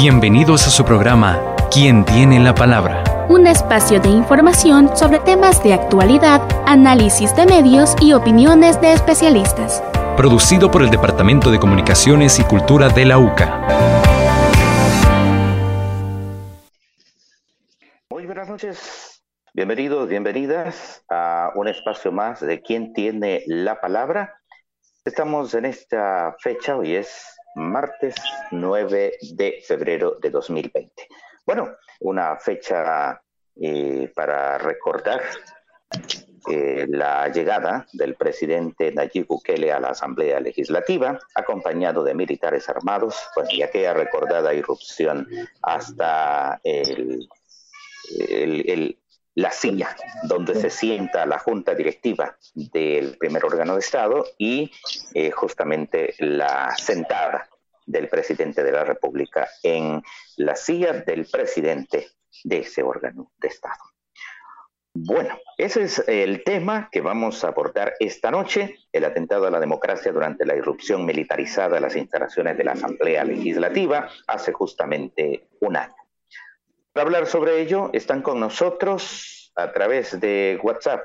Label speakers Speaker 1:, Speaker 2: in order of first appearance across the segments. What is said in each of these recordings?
Speaker 1: Bienvenidos a su programa ¿Quién tiene la palabra?
Speaker 2: Un espacio de información sobre temas de actualidad, análisis de medios y opiniones de especialistas.
Speaker 1: Producido por el Departamento de Comunicaciones y Cultura de la UCA.
Speaker 3: Muy buenas noches. Bienvenidos, bienvenidas a un espacio más de ¿Quién tiene la palabra? Estamos en esta fecha, hoy es martes 9 de febrero de 2020. Bueno, una fecha eh, para recordar eh, la llegada del presidente Nayib Bukele a la Asamblea Legislativa, acompañado de militares armados, pues, y aquella recordada irrupción hasta el, la silla donde se sienta la junta directiva del primer órgano de Estado y eh, justamente la sentada del presidente de la República en la silla del presidente de ese órgano de Estado. Bueno, ese es el tema que vamos a abordar esta noche, el atentado a la democracia durante la irrupción militarizada de las instalaciones de la Asamblea Legislativa hace justamente un año. Para hablar sobre ello, están con nosotros a través de WhatsApp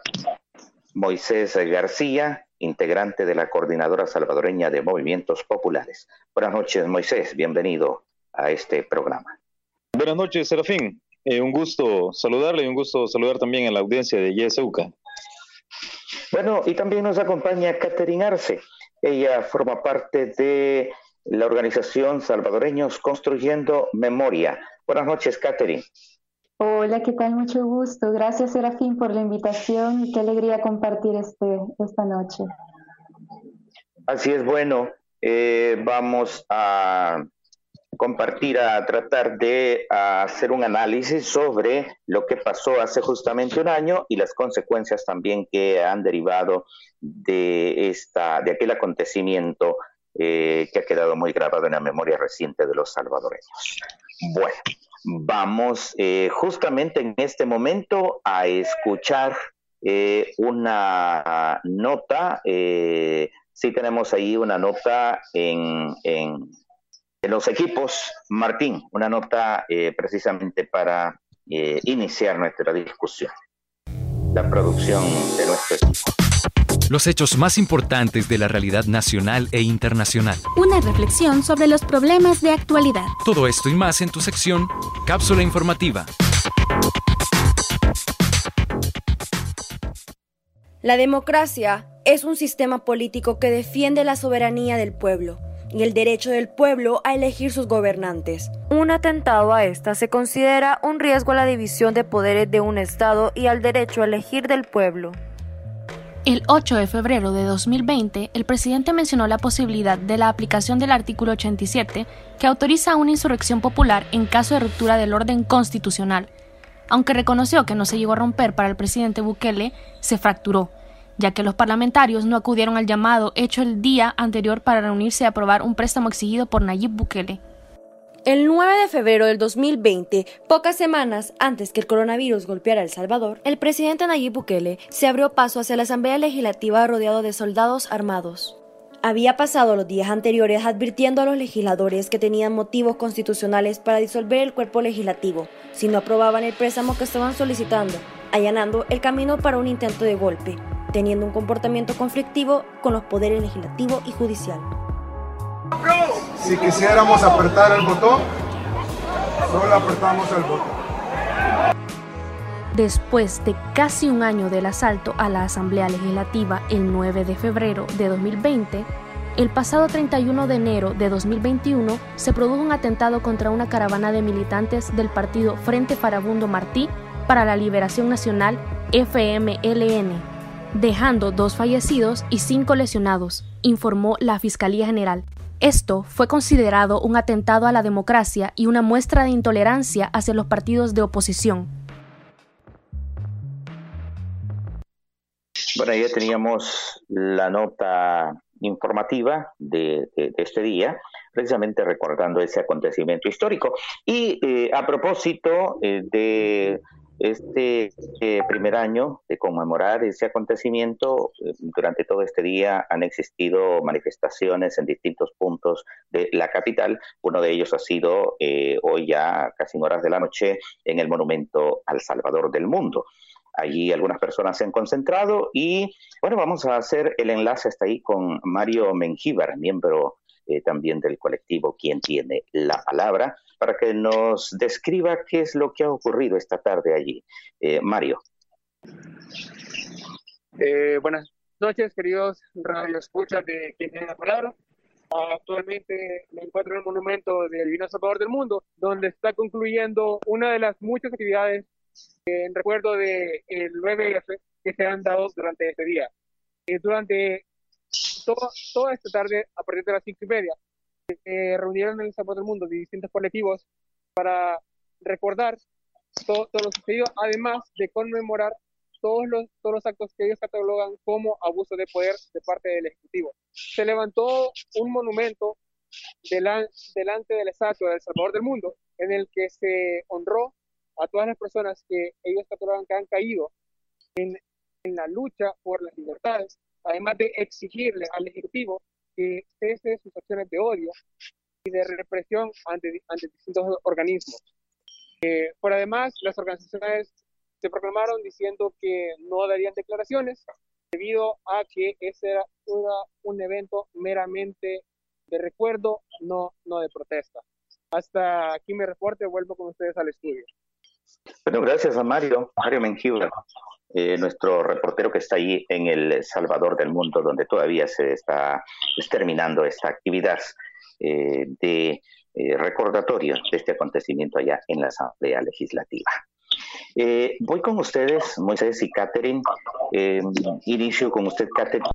Speaker 3: Moisés García, integrante de la Coordinadora Salvadoreña de Movimientos Populares. Buenas noches, Moisés, bienvenido a este programa.
Speaker 4: Buenas noches, Serafín. Eh, un gusto saludarle y un gusto saludar también a la audiencia de YesUCA.
Speaker 3: Bueno, y también nos acompaña Catherine Arce. Ella forma parte de la organización Salvadoreños Construyendo Memoria. Buenas noches, Catherine.
Speaker 5: Hola, ¿qué tal? Mucho gusto. Gracias, Serafín, por la invitación y qué alegría compartir este, esta noche.
Speaker 3: Así es, bueno, eh, vamos a compartir, a tratar de hacer un análisis sobre lo que pasó hace justamente un año y las consecuencias también que han derivado de, esta, de aquel acontecimiento eh, que ha quedado muy grabado en la memoria reciente de los salvadoreños. Bueno, vamos eh, justamente en este momento a escuchar eh, una nota. sí tenemos ahí una nota en, en, los equipos. Martín, una nota precisamente para iniciar nuestra discusión. La producción de nuestro equipo.
Speaker 1: Los hechos más importantes de la realidad nacional e internacional.
Speaker 2: Una reflexión sobre los problemas de actualidad.
Speaker 1: Todo esto y más en tu sección Cápsula Informativa.
Speaker 6: La democracia es un sistema político que defiende la soberanía del pueblo y el derecho del pueblo a elegir sus gobernantes. Un atentado a esta se considera un riesgo a la división de poderes de un Estado y al derecho a elegir del pueblo.
Speaker 2: El 8 de febrero de 2020, el presidente mencionó la posibilidad de la aplicación del artículo 87, que autoriza una insurrección popular en caso de ruptura del orden constitucional. Aunque reconoció que no se llegó a romper para el presidente Bukele, se fracturó, ya que los parlamentarios no acudieron al llamado hecho el día anterior para reunirse y aprobar un préstamo exigido por Nayib Bukele.
Speaker 6: El 9 de febrero del 2020, pocas semanas antes que el coronavirus golpeara El Salvador, el presidente Nayib Bukele se abrió paso hacia la Asamblea Legislativa rodeado de soldados armados. Había pasado los días anteriores advirtiendo a los legisladores que tenían motivos constitucionales para disolver el cuerpo legislativo si no aprobaban el préstamo que estaban solicitando, allanando el camino para un intento de golpe, teniendo un comportamiento conflictivo con los poderes legislativo y judicial.
Speaker 7: Si quisiéramos apretar el botón, solo apretamos el botón.
Speaker 2: Después de casi un año del asalto a la Asamblea Legislativa el 9 de febrero de 2020, el pasado 31 de enero de 2021 se produjo un atentado contra una caravana de militantes del partido Frente Farabundo Martí para la Liberación Nacional FMLN, dejando dos fallecidos y cinco lesionados, informó la Fiscalía General. Esto fue considerado un atentado a la democracia y una muestra de intolerancia hacia los partidos de oposición.
Speaker 3: Bueno, ya teníamos la nota informativa de, este día, precisamente recordando ese acontecimiento histórico. Y eh, a propósito eh, de este eh, primer año de conmemorar ese acontecimiento, eh, durante todo este día han existido manifestaciones en distintos puntos de la capital. Uno de ellos ha sido eh, hoy ya casi en horas de la noche en el monumento al Salvador del Mundo. Allí algunas personas se han concentrado y bueno, vamos a hacer el enlace hasta ahí con Mario Mengíbar, miembro eh, también del colectivo Quien tiene la palabra, para que nos describa qué es lo que ha ocurrido esta tarde allí. Eh, Mario.
Speaker 8: Eh, buenas noches, queridos radio escuchas de Quien tiene la palabra. Actualmente me encuentro en el monumento del Divino Salvador del Mundo, donde está concluyendo una de las muchas actividades en recuerdo del el 9F que se han dado durante este día. durante toda esta tarde, a partir de las cinco y media, se reunieron en el Salvador del Mundo de distintos colectivos para recordar todo, lo sucedido, además de conmemorar todos los, actos que ellos catalogan como abuso de poder de parte del Ejecutivo. Se levantó un monumento delante de la estatua del Salvador del Mundo, en el que se honró a todas las personas que ellos catalogan que han caído en la lucha por las libertades además de exigirle al Ejecutivo que cese sus acciones de odio y de represión ante, ante distintos organismos. Eh, por además, las organizaciones se proclamaron diciendo que no darían declaraciones debido a que ese era un evento meramente de recuerdo, no, no de protesta. Hasta aquí me reporte, vuelvo con ustedes al estudio.
Speaker 3: Bueno, gracias a Mario, Mario Mengibra. Eh, nuestro reportero que está ahí en el Salvador del Mundo, donde todavía se está terminando esta actividad eh, de eh, recordatorio de este acontecimiento allá en la Asamblea Legislativa. voy con ustedes, Moisés y Catherine. inicio con usted, Catherine.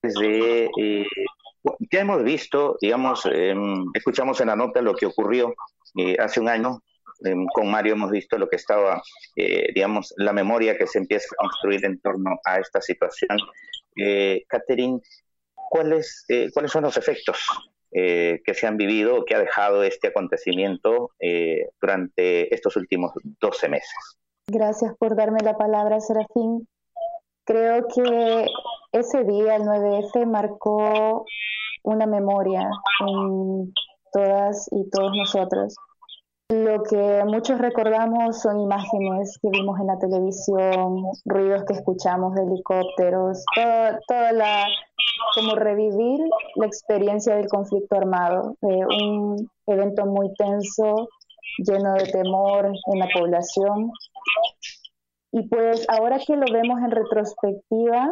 Speaker 3: Desde, ya hemos visto, digamos, em, escuchamos en la nota lo que ocurrió hace un año con Mario hemos visto lo que estaba, eh, digamos, la memoria que se empieza a construir en torno a esta situación. Eh, Catherine, ¿cuáles, eh, ¿cuáles son los efectos eh, que se han vivido, que ha dejado este acontecimiento durante estos últimos 12 meses?
Speaker 5: Gracias por darme la palabra, Serafín. Creo que ese día, el 9F, marcó una memoria en todas y todos nosotros lo que muchos recordamos son imágenes que vimos en la televisión, ruidos que escuchamos de helicópteros, toda la, como revivir la experiencia del conflicto armado, de un evento muy tenso, lleno de temor en la población. Y pues ahora que lo vemos en retrospectiva,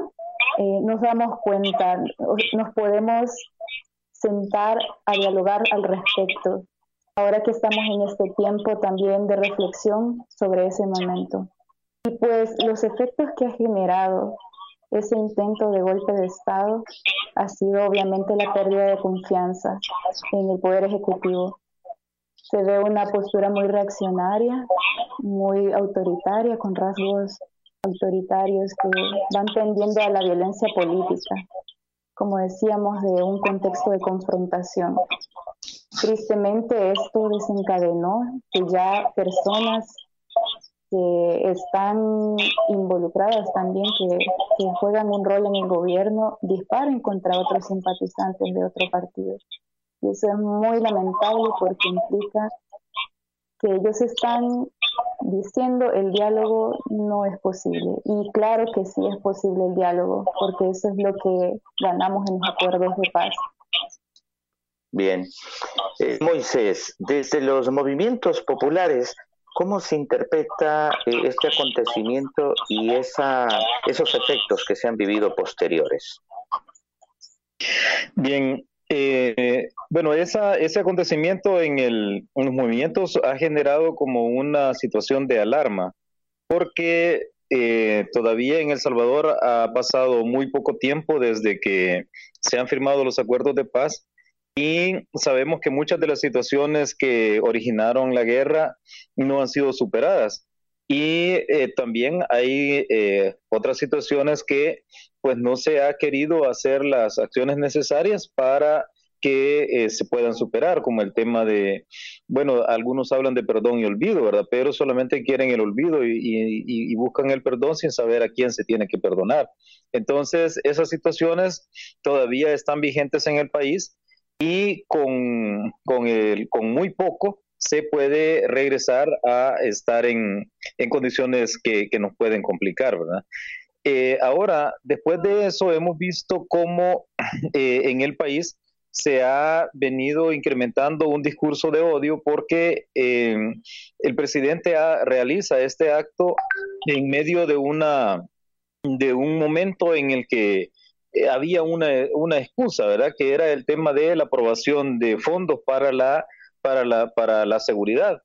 Speaker 5: eh, nos damos cuenta, nos podemos sentar a dialogar al respecto ahora que estamos en este tiempo también de reflexión sobre ese momento. Y pues los efectos que ha generado ese intento de golpe de Estado ha sido obviamente la pérdida de confianza en el Poder Ejecutivo. Se ve una postura muy reaccionaria, muy autoritaria, con rasgos autoritarios que van tendiendo a la violencia política, como decíamos, de un contexto de confrontación. Tristemente esto desencadenó que ya personas que están involucradas también, que, que, juegan un rol en el gobierno, disparen contra otros simpatizantes de otro partido. Y eso es muy lamentable porque implica que ellos están diciendo el diálogo no es posible. Y claro que sí es posible el diálogo, porque eso es lo que ganamos en los acuerdos de paz.
Speaker 3: Bien. Eh, Moisés, desde los movimientos populares, ¿cómo se interpreta eh, este acontecimiento y esa, esos efectos que se han vivido posteriores?
Speaker 4: Bien, eh, bueno, ese acontecimiento en, el, en los movimientos ha generado como una situación de alarma, porque todavía en El Salvador ha pasado muy poco tiempo desde que se han firmado los acuerdos de paz y sabemos que muchas de las situaciones que originaron la guerra no han sido superadas. Y eh, también hay eh, otras situaciones que pues no se ha querido hacer las acciones necesarias para que eh, se puedan superar, como el tema de, bueno, algunos hablan de perdón y olvido, ¿verdad? Pero solamente quieren el olvido y, buscan el perdón sin saber a quién se tiene que perdonar. Entonces, esas situaciones todavía están vigentes en el país y con, con, el, con muy poco se puede regresar a estar en, en condiciones que, que, nos pueden complicar, ¿verdad? Eh, ahora, después de eso, hemos visto cómo eh, en el país se ha venido incrementando un discurso de odio porque eh, el presidente realiza este acto en medio de una de un momento en el que había una, una excusa, ¿verdad? Que era el tema de la aprobación de fondos para la para la para la seguridad.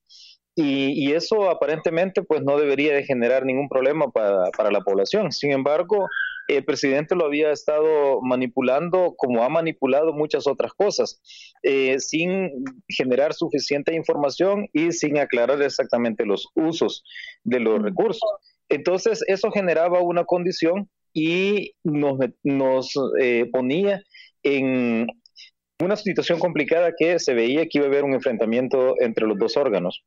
Speaker 4: Y, eso aparentemente pues no debería de generar ningún problema para, la población. Sin embargo, el presidente lo había estado manipulando como ha manipulado muchas otras cosas, eh, sin generar suficiente información y sin aclarar exactamente los usos de los recursos. Entonces, eso generaba una condición y nos, nos eh, ponía en una situación complicada que se veía que iba a haber un enfrentamiento entre los dos órganos.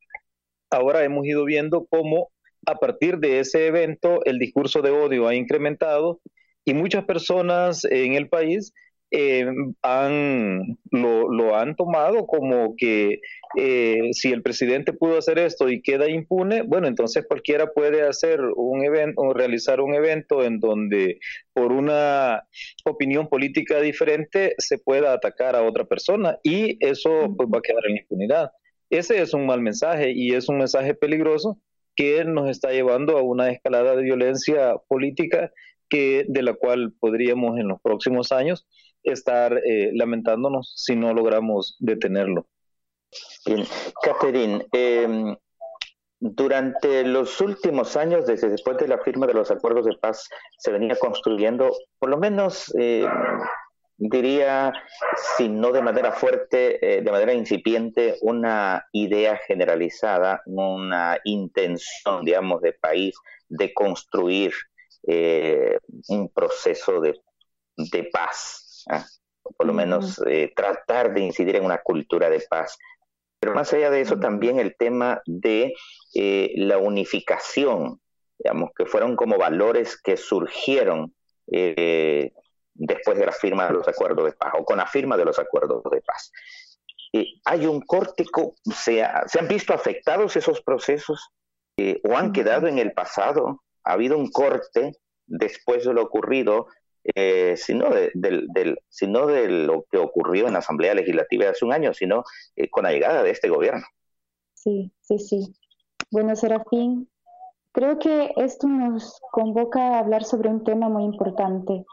Speaker 4: Ahora hemos ido viendo cómo a partir de ese evento el discurso de odio ha incrementado y muchas personas en el país eh, han, lo, han tomado como que eh, si el presidente pudo hacer esto y queda impune, bueno, entonces cualquiera puede hacer un evento o realizar un evento en donde por una opinión política diferente se pueda atacar a otra persona y eso pues, va a quedar en impunidad. Ese es un mal mensaje y es un mensaje peligroso que nos está llevando a una escalada de violencia política que de la cual podríamos en los próximos años estar eh, lamentándonos si no logramos detenerlo.
Speaker 3: Bien, Catherine, em, durante los últimos años, desde después de la firma de los acuerdos de paz, se venía construyendo, por lo menos eh, diría, si no de manera fuerte, eh, de manera incipiente, una idea generalizada, una intención, digamos, de país de construir un proceso de, paz, ¿ah? o por lo menos eh, tratar de incidir en una cultura de paz. Pero más allá de eso, también el tema de la unificación, digamos, que fueron como valores que surgieron después de la firma de los acuerdos de paz o con la firma de los acuerdos de paz. hay un córtico, se, se, han visto afectados esos procesos eh, o han quedado en el pasado, ha habido un corte después de lo ocurrido, eh, sino, de, sino de lo que ocurrió en la Asamblea Legislativa hace un año, sino eh, con la llegada de este gobierno.
Speaker 5: Sí, sí, sí. Bueno, Serafín, creo que esto nos convoca a hablar sobre un tema muy importante,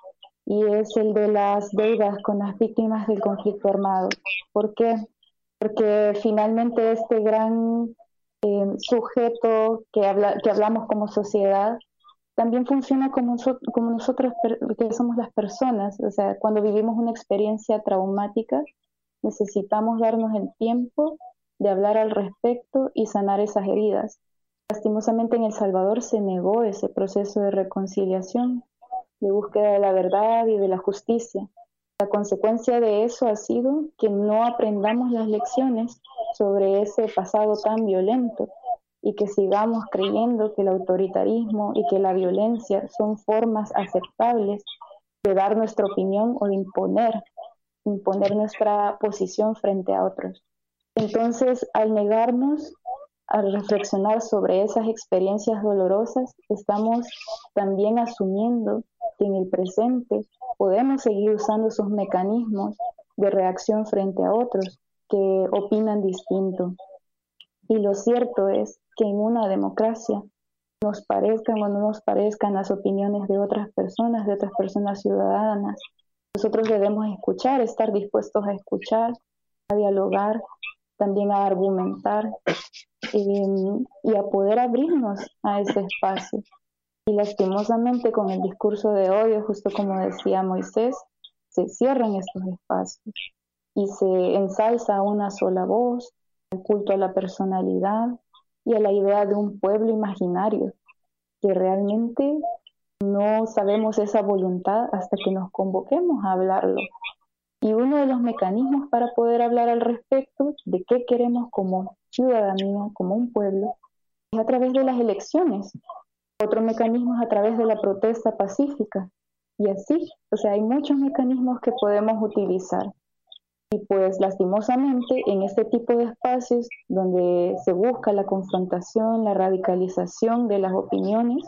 Speaker 5: y es el de las deudas con las víctimas del conflicto armado. ¿Por qué? Porque finalmente este gran eh, sujeto que, habla, que hablamos como sociedad también funciona como, como nosotros que somos las personas. O sea, cuando vivimos una experiencia traumática, necesitamos darnos el tiempo de hablar al respecto y sanar esas heridas. Lastimosamente en El Salvador se negó ese proceso de reconciliación de búsqueda de la verdad y de la justicia. La consecuencia de eso ha sido que no aprendamos las lecciones sobre ese pasado tan violento y que sigamos creyendo que el autoritarismo y que la violencia son formas aceptables de dar nuestra opinión o de imponer, imponer nuestra posición frente a otros. Entonces, al negarnos a reflexionar sobre esas experiencias dolorosas, estamos también asumiendo en el presente podemos seguir usando esos mecanismos de reacción frente a otros que opinan distinto. Y lo cierto es que en una democracia, nos parezcan o no nos parezcan las opiniones de otras personas, de otras personas ciudadanas, nosotros debemos escuchar, estar dispuestos a escuchar, a dialogar, también a argumentar eh, y a poder abrirnos a ese espacio. Y lastimosamente con el discurso de odio, justo como decía Moisés, se cierran estos espacios y se ensalza una sola voz, el culto a la personalidad y a la idea de un pueblo imaginario, que realmente no sabemos esa voluntad hasta que nos convoquemos a hablarlo. Y uno de los mecanismos para poder hablar al respecto de qué queremos como ciudadanía, como un pueblo, es a través de las elecciones. Otro mecanismo es a través de la protesta pacífica. Y así, o sea, hay muchos mecanismos que podemos utilizar. Y pues lastimosamente en este tipo de espacios donde se busca la confrontación, la radicalización de las opiniones,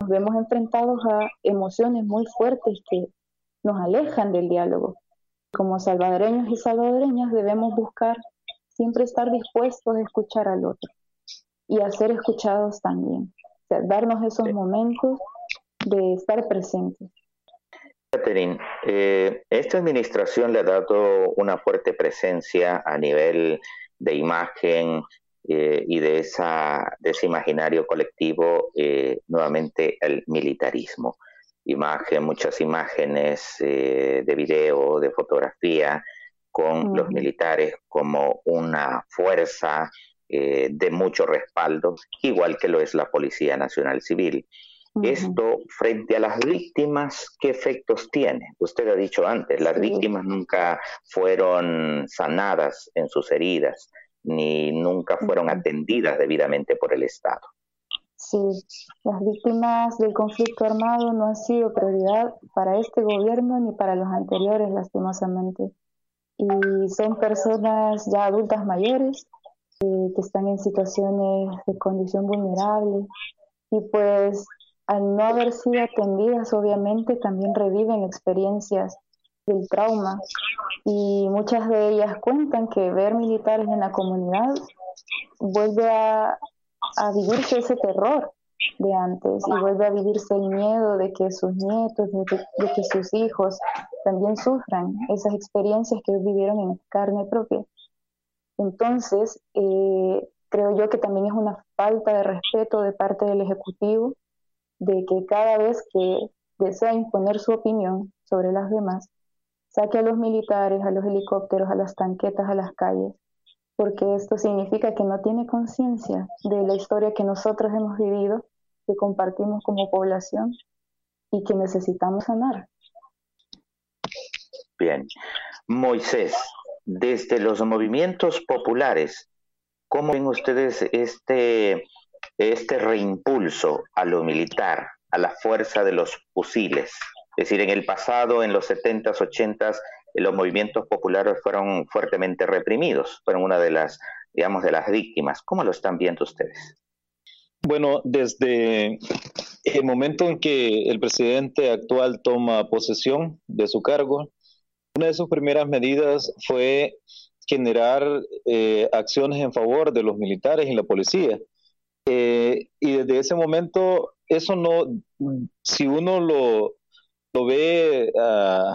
Speaker 5: nos vemos enfrentados a emociones muy fuertes que nos alejan del diálogo como salvadoreños y salvadoreñas debemos buscar siempre estar dispuestos a escuchar al otro y a ser escuchados también. darnos esos momentos de estar presentes.
Speaker 3: Catherine, eh, esta administración le ha dado una fuerte presencia a nivel de imagen eh, y de, esa, de ese imaginario colectivo, eh, nuevamente el militarismo imagen, muchas imágenes eh, de video, de fotografía, con los militares como una fuerza eh, de mucho respaldo, igual que lo es la Policía Nacional Civil. Esto frente a las víctimas, ¿qué efectos tiene? Usted ha dicho antes, las víctimas nunca fueron sanadas en sus heridas, ni nunca fueron atendidas debidamente por el Estado.
Speaker 5: Sí, las víctimas del conflicto armado no han sido prioridad para este gobierno ni para los anteriores, lastimosamente. Y son personas ya adultas mayores eh, que están en situaciones de condición vulnerable y pues al no haber sido atendidas, obviamente también reviven experiencias del trauma y muchas de ellas cuentan que ver militares en la comunidad vuelve a, vivirse ese terror de antes y vuelve a vivirse el miedo de que sus nietos, de que, sus hijos también sufran esas experiencias que vivieron en carne propia. Entonces, eh, creo yo que también es una falta de respeto de parte del Ejecutivo de que cada vez que desea imponer su opinión sobre las demás, saque a los militares, a los helicópteros, a las tanquetas, a las calles porque esto significa que no tiene conciencia de la historia que nosotros hemos vivido, que compartimos como población y que necesitamos sanar.
Speaker 3: Bien. Moisés, desde los movimientos populares, ¿cómo ven ustedes este, este reimpulso a lo militar, a la fuerza de los fusiles? Es decir, en el pasado, en los 70s, 80s, los movimientos populares fueron fuertemente reprimidos, fueron una de las, digamos, de las víctimas. ¿Cómo lo están viendo ustedes?
Speaker 4: Bueno, desde el momento en que el presidente actual toma posesión de su cargo, una de sus primeras medidas fue generar eh, acciones en favor de los militares y la policía. Eh, y desde ese momento, eso no, si uno lo, lo ve uh,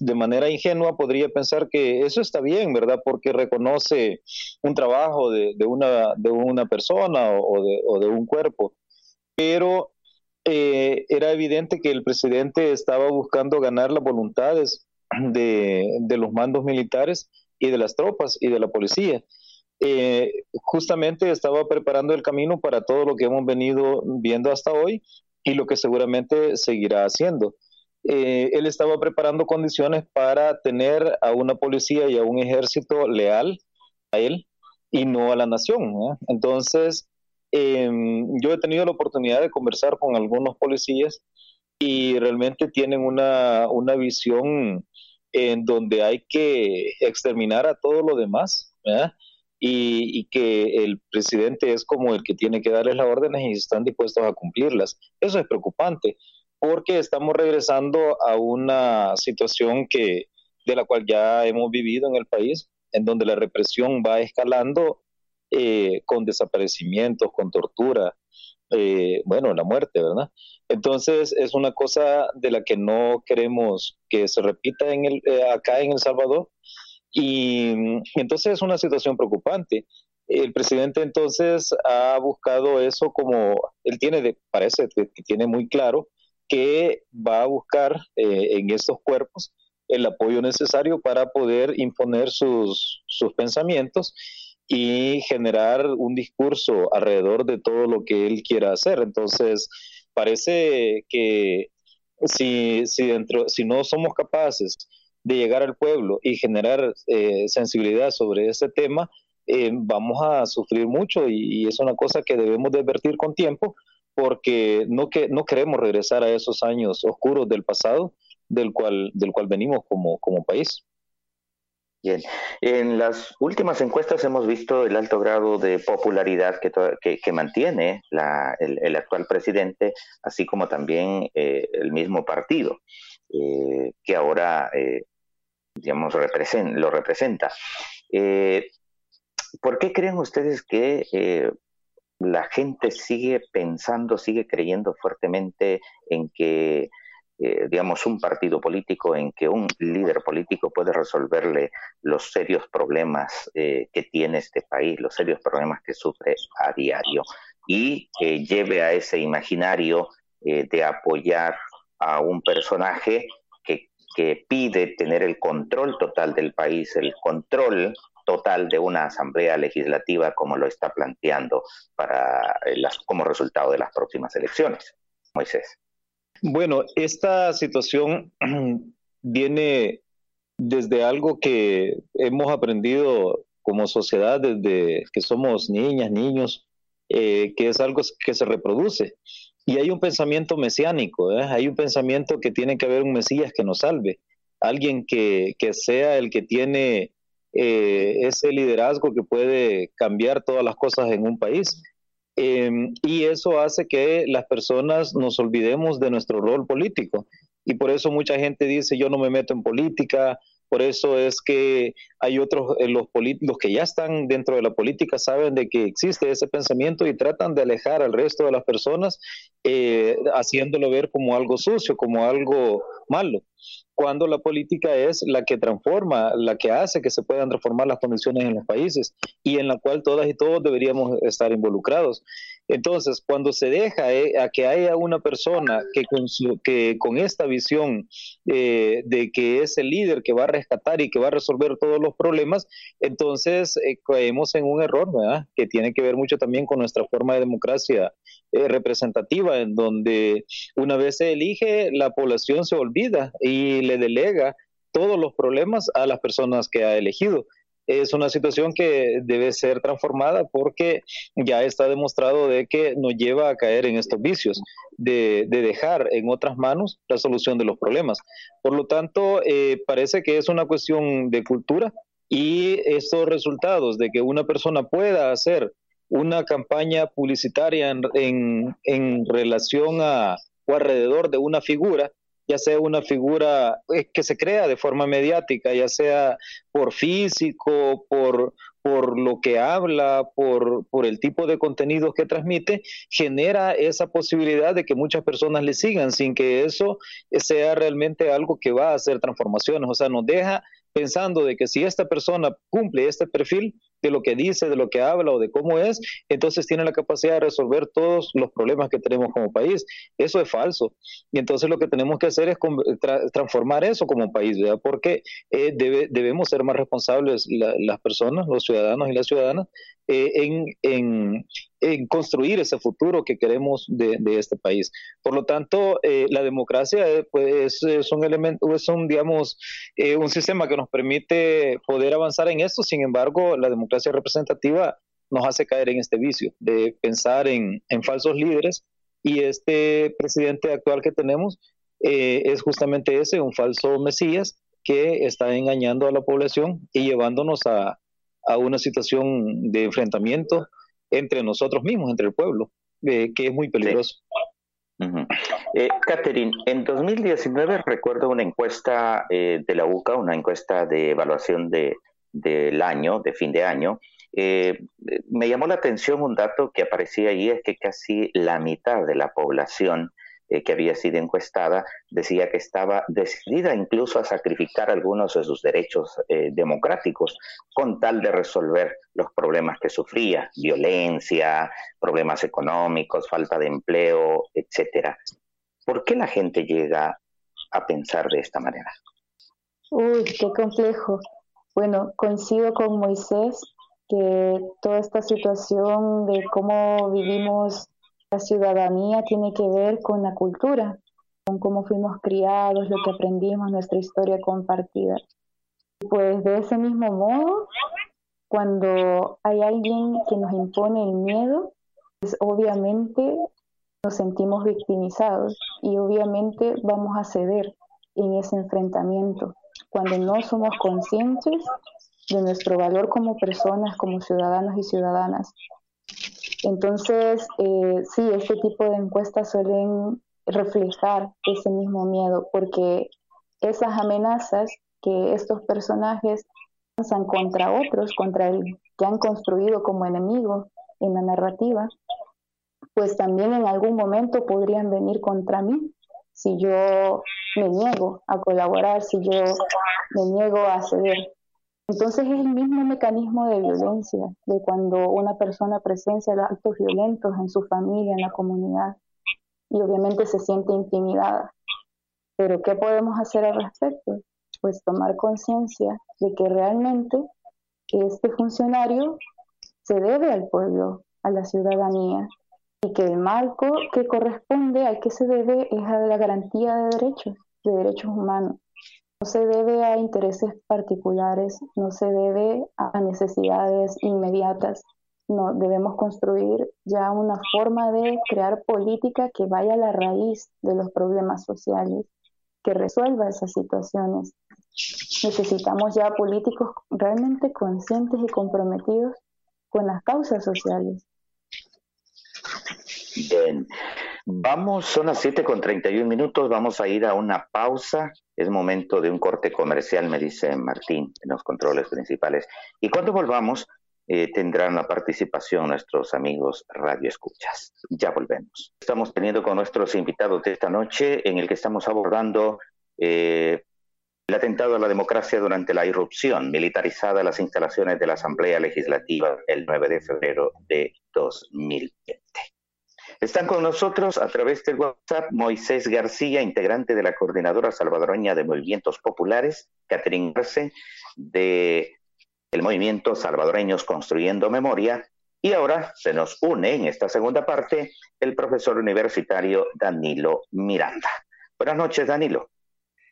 Speaker 4: de manera ingenua podría pensar que eso está bien, ¿verdad? Porque reconoce un trabajo de, una, de una persona o, de, un cuerpo. Pero eh, era evidente que el presidente estaba buscando ganar las voluntades de, los mandos militares y de las tropas y de la policía. Eh, justamente estaba preparando el camino para todo lo que hemos venido viendo hasta hoy y lo que seguramente seguirá haciendo. Eh, él estaba preparando condiciones para tener a una policía y a un ejército leal a él y no a la nación. Entonces, em, yo he tenido la oportunidad de conversar con algunos policías y realmente tienen una, una visión en donde hay que exterminar a todo lo demás. Y, que el presidente es como el que tiene que darles las órdenes y están dispuestos a cumplirlas. Eso es preocupante porque estamos regresando a una situación que de la cual ya hemos vivido en el país, en donde la represión va escalando eh, con desaparecimientos, con tortura, eh, bueno, la muerte, ¿verdad? Entonces es una cosa de la que no queremos que se repita en el, eh, acá en El Salvador y entonces es una situación preocupante. El presidente entonces ha buscado eso como, él tiene, parece que tiene muy claro que va a buscar eh, en estos cuerpos el apoyo necesario para poder imponer sus, sus pensamientos y generar un discurso alrededor de todo lo que él quiera hacer. Entonces, parece que si, si, dentro, si no somos capaces de llegar al pueblo y generar eh, sensibilidad sobre ese tema, eh, vamos a sufrir mucho y, es una cosa que debemos de advertir con tiempo porque no, que, no queremos regresar a esos años oscuros del pasado del cual, del cual venimos como, como país.
Speaker 3: Bien, en las últimas encuestas hemos visto el alto grado de popularidad que, que, mantiene la, el, actual presidente, así como también eh, el mismo partido, que ahora, digamos, lo representa. ¿Por qué creen ustedes que la gente sigue pensando, sigue creyendo fuertemente en que eh, digamos, un partido político en que un líder político puede resolverle los serios problemas eh, que tiene este país, los serios problemas que sufre a diario, y que lleve a ese imaginario eh, de apoyar a un personaje que, pide tener el control total del país, el control total de una asamblea legislativa como lo está planteando para las, como resultado de las próximas elecciones. Moisés.
Speaker 4: Bueno, esta situación viene desde algo que hemos aprendido como sociedad desde que somos niñas, niños, eh, que es algo que se reproduce. Y hay un pensamiento mesiánico, ¿eh? hay un pensamiento que tiene que haber un Mesías que nos salve, alguien que, que sea el que tiene eh, ese liderazgo que puede cambiar todas las cosas en un país. Em, y eso hace que las personas nos olvidemos de nuestro rol político. Y por eso mucha gente dice, yo no me meto en política, por eso es que hay otros, eh, los, los que ya están dentro de la política saben de que existe ese pensamiento y tratan de alejar al resto de las personas, eh, haciéndolo ver como algo sucio, como algo malo cuando la política es la que transforma, la que hace que se puedan transformar las condiciones en los países y en la cual todas y todos deberíamos estar involucrados. Entonces, cuando se deja eh, a que haya una persona que con, que con esta visión eh, de que es el líder que va a rescatar y que va a resolver todos los problemas, entonces eh, caemos en un error. Que tiene que ver mucho también con nuestra forma de democracia representativa, en donde una vez se elige, la población se olvida y le delega todos los problemas a las personas que ha elegido es una situación que debe ser transformada porque ya está demostrado de que nos lleva a caer en estos vicios, de, dejar en otras manos la solución de los problemas. Por lo tanto, eh, parece que es una cuestión de cultura y estos resultados de que una persona pueda hacer una campaña publicitaria en, en relación a o alrededor de una figura ya sea una figura que se crea de forma mediática, ya sea por físico, por, por lo que habla, por, por el tipo de contenido que transmite, genera esa posibilidad de que muchas personas le sigan sin que eso sea realmente algo que va a hacer transformaciones. O sea, nos deja pensando de que si esta persona cumple este perfil, de lo que dice, de lo que habla o de cómo es, entonces tiene la capacidad de resolver todos los problemas que tenemos como país. Eso es falso. Y entonces lo que tenemos que hacer es transformar eso como país, ¿verdad? Porque eh, debemos ser más responsables las personas, los ciudadanos y las ciudadanas, eh, en, construir ese futuro que queremos de, este país. Por lo tanto, eh, la democracia pues, es un elemento, es un, digamos, un sistema que nos permite poder avanzar en esto. Sin embargo, la democracia representativa nos hace caer en este vicio de pensar en, falsos líderes y este presidente actual que tenemos eh, es justamente ese, un falso Mesías que está engañando a la población y llevándonos a, una situación de enfrentamiento entre nosotros mismos, entre el pueblo, eh, que es muy peligroso.
Speaker 3: Eh, Catherine, en 2019 recuerdo una encuesta de la UCA, una encuesta de evaluación de, del año, de fin de año, eh, me llamó la atención un dato que aparecía ahí, es que casi la mitad de la población eh, que había sido encuestada decía que estaba decidida incluso a sacrificar algunos de sus derechos eh, democráticos con tal de resolver los problemas que sufría, violencia, problemas económicos, falta de empleo, etcétera. ¿Por qué la gente llega a pensar de esta manera?
Speaker 5: Uy, qué complejo. Bueno, coincido con Moisés que toda esta situación de cómo vivimos la ciudadanía tiene que ver con la cultura. con cómo fuimos criados, lo que aprendimos, nuestra historia compartida. Pues de ese mismo modo, cuando hay alguien que nos impone el miedo, pues obviamente nos sentimos victimizados y obviamente vamos a ceder en ese enfrentamiento cuando no somos conscientes de nuestro valor como personas, como ciudadanos y ciudadanas. Entonces, eh, sí, este tipo de encuestas suelen reflejar ese mismo miedo, porque esas amenazas que estos personajes lanzan contra otros, contra el que han construido como enemigo en la narrativa, pues también en algún momento podrían venir contra mí si yo me niego a colaborar, si yo me niego a ceder. Entonces es el mismo mecanismo de violencia, de cuando una persona presencia actos violentos en su familia, en la comunidad, y obviamente se siente intimidada. Pero ¿qué podemos hacer al respecto? Pues tomar conciencia de que realmente este funcionario se debe al pueblo, a la ciudadanía, y que el marco que corresponde al que se debe es a la garantía de derechos, de derechos humanos. No se debe a intereses particulares, no se debe a necesidades inmediatas. No, debemos construir ya una forma de crear política que vaya a la raíz de los problemas sociales, que resuelva esas situaciones. Necesitamos ya políticos realmente conscientes y comprometidos con las causas sociales.
Speaker 3: Bien, vamos, son las 7 con 31 minutos, vamos a ir a una pausa. Es momento de un corte comercial, me dice Martín, en los controles principales. Y cuando volvamos, eh, tendrán la participación nuestros amigos Radio Escuchas. Ya volvemos. Estamos teniendo con nuestros invitados de esta noche, en el que estamos abordando eh, el atentado a la democracia durante la irrupción militarizada de las instalaciones de la Asamblea Legislativa el 9 de febrero de 2020. Están con nosotros a través del WhatsApp Moisés García, integrante de la Coordinadora Salvadoreña de Movimientos Populares, Catherine Arce, de el Movimiento Salvadoreños Construyendo Memoria, y ahora se nos une en esta segunda parte el profesor universitario Danilo Miranda. Buenas noches, Danilo.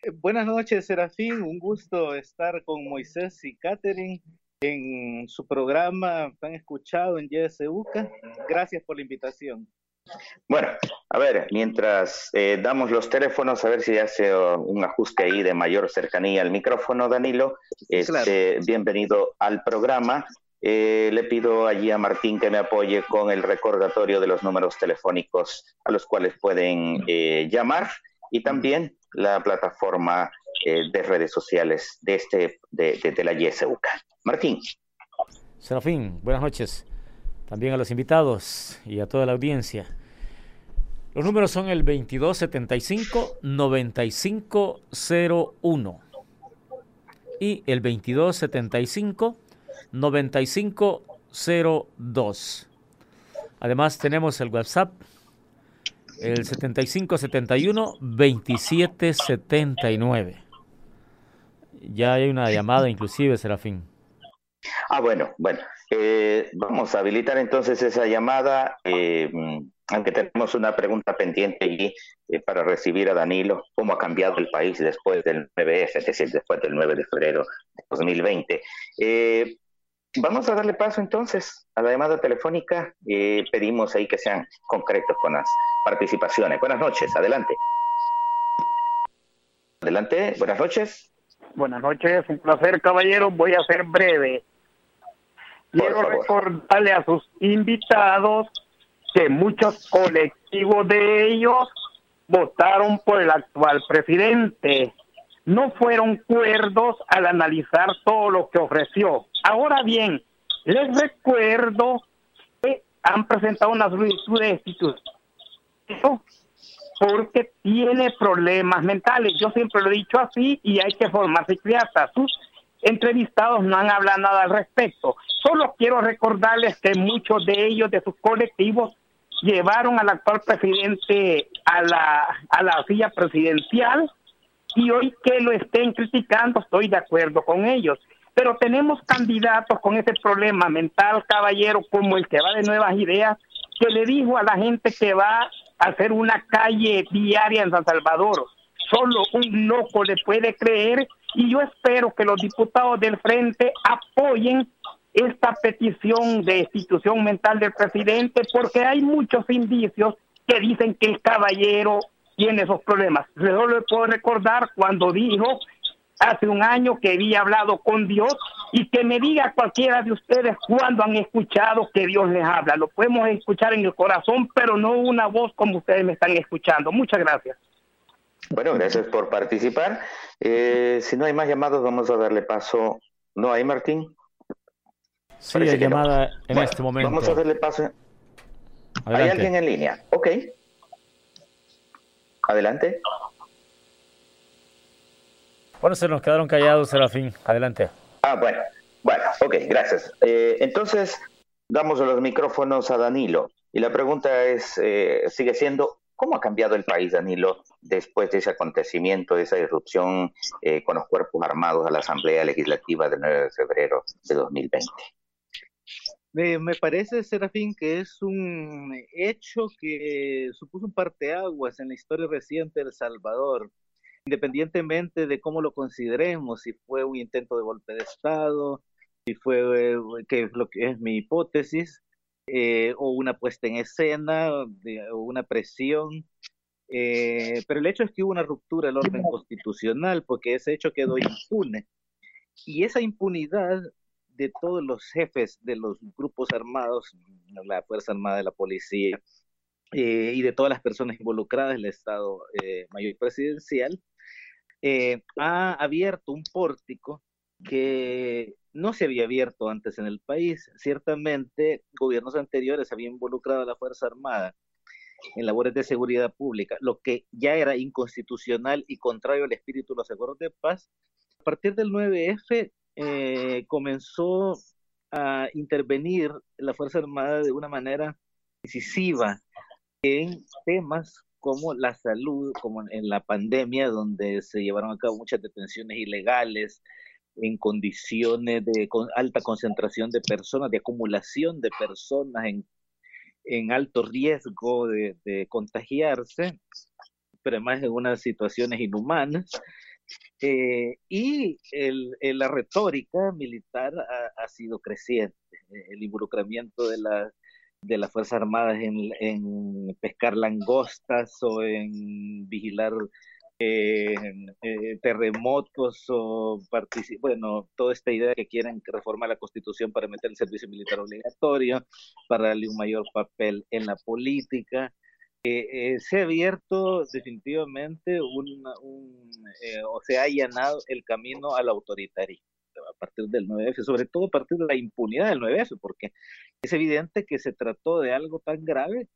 Speaker 9: Eh, buenas noches, Serafín. Un gusto estar con Moisés y Catherine en su programa tan escuchado en YSUCA. Gracias por la invitación.
Speaker 3: Bueno, a ver, mientras eh, damos los teléfonos, a ver si hace un ajuste ahí de mayor cercanía al micrófono, Danilo. Este, bienvenido al programa. Eh, le pido allí a Martín que me apoye con el recordatorio de los números telefónicos a los cuales pueden eh, llamar y también la plataforma de redes sociales de, este, de, de, de la YSUK. Martín.
Speaker 10: Serafín, buenas noches también a los invitados y a toda la audiencia. Los números son el 2275-9501 y el 2275-9502. Además tenemos el WhatsApp, el 7571-2779. Ya hay una llamada inclusive, Serafín.
Speaker 3: Ah, bueno, bueno. Eh, vamos a habilitar entonces esa llamada, eh, aunque tenemos una pregunta pendiente allí eh, para recibir a Danilo, cómo ha cambiado el país después del 9F, es decir, después del 9 de febrero de 2020. vamos a darle paso entonces a la llamada telefónica. pedimos ahí que sean concretos con las participaciones. Buenas noches, adelante. Adelante, buenas noches.
Speaker 11: Buenas noches, un placer, caballero. Voy a ser breve. Quiero recordarle a sus invitados que muchos colectivos de ellos votaron por el actual presidente. No fueron cuerdos al analizar todo lo que ofreció. Ahora bien, les recuerdo que han presentado una solicitud de institución porque tiene problemas mentales. Yo siempre lo he dicho así y hay que formar psiquiatras. Sus entrevistados no han hablado nada al respecto. Solo quiero recordarles que muchos de ellos, de sus colectivos, llevaron al actual presidente a la, a la silla presidencial y hoy que lo estén criticando estoy de acuerdo con ellos. Pero tenemos candidatos con ese problema mental, caballero, como el que va de nuevas ideas, que le dijo a la gente que va hacer una calle diaria en San Salvador. Solo un loco le puede creer y yo espero que los diputados del frente apoyen esta petición de institución mental del presidente porque hay muchos indicios que dicen que el caballero tiene esos problemas. Solo le puedo recordar cuando dijo hace un año que había hablado con Dios y que me diga cualquiera de ustedes cuándo han escuchado que Dios les habla. Lo podemos escuchar en el corazón, pero no una voz como ustedes me están escuchando. Muchas gracias.
Speaker 3: Bueno, gracias por participar. Eh, si no hay más llamados, vamos a darle paso. ¿No hay, Martín?
Speaker 10: Sí, hay llamada en este momento.
Speaker 3: Vamos a darle paso. ¿Hay alguien en línea? Ok. Adelante.
Speaker 10: Bueno, se nos quedaron callados, Serafín. Adelante.
Speaker 3: Ah, bueno. Bueno, ok, gracias. Eh, entonces, damos los micrófonos a Danilo. Y la pregunta es, eh, sigue siendo, ¿cómo ha cambiado el país, Danilo, después de ese acontecimiento, de esa irrupción eh, con los cuerpos armados a la Asamblea Legislativa del 9 de febrero de 2020?
Speaker 9: me parece, Serafín, que es un hecho que supuso un parteaguas en la historia reciente de El Salvador independientemente de cómo lo consideremos, si fue un intento de golpe de Estado, si fue, eh, que es lo que es mi hipótesis, eh, o una puesta en escena, o una presión. Eh, pero el hecho es que hubo una ruptura del orden constitucional, porque ese hecho quedó impune. Y esa impunidad de todos los jefes de los grupos armados, la Fuerza Armada la Policía, y de todas las personas involucradas en el Estado Mayor Presidencial, eh, ha abierto un pórtico que no se había abierto antes en el país. Ciertamente, gobiernos anteriores habían involucrado a la Fuerza Armada en labores de seguridad pública, lo que ya era inconstitucional y contrario al espíritu de los acuerdos de paz. A partir del 9F eh, comenzó a intervenir la Fuerza Armada de una manera decisiva en temas como la salud, como en la pandemia, donde se llevaron a cabo muchas detenciones ilegales en condiciones de alta concentración de personas, de acumulación de personas en, en alto riesgo de, contagiarse, pero además en unas situaciones inhumanas. Eh, y el, la retórica militar ha, sido creciente, el involucramiento de las Fuerzas Armadas en, pescar langostas o en vigilar eh, eh, terremotos o bueno, toda esta idea que quieren reformar la constitución para meter el servicio militar obligatorio, para darle un mayor papel en la política. Eh, se ha abierto definitivamente un, o se ha allanado el camino al autoritarismo a partir del 9F, sobre todo a partir de la impunidad del 9F, porque es evidente que se trató de algo tan grave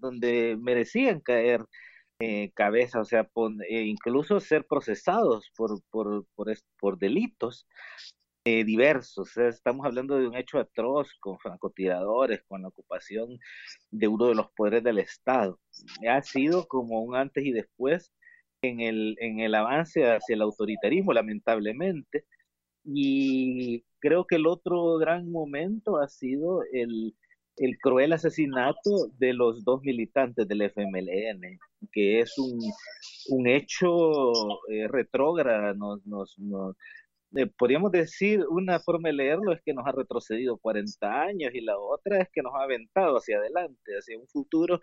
Speaker 9: donde merecían caer eh, cabeza, o sea, eh, incluso ser procesados por, por, por, por delitos eh, diversos. estamos hablando de un hecho atroz con francotiradores, con la ocupación de uno de los poderes del Estado. Ha sido como un antes y después en el, en el avance hacia el autoritarismo, lamentablemente, y creo que el otro gran momento ha sido el, el cruel asesinato de los dos militantes del FMLN, que es un, un hecho eh, retrógrado, nos, nos, eh, podríamos decir, una forma de leerlo es que nos ha retrocedido 40 años y la otra es que nos ha aventado hacia adelante, hacia un futuro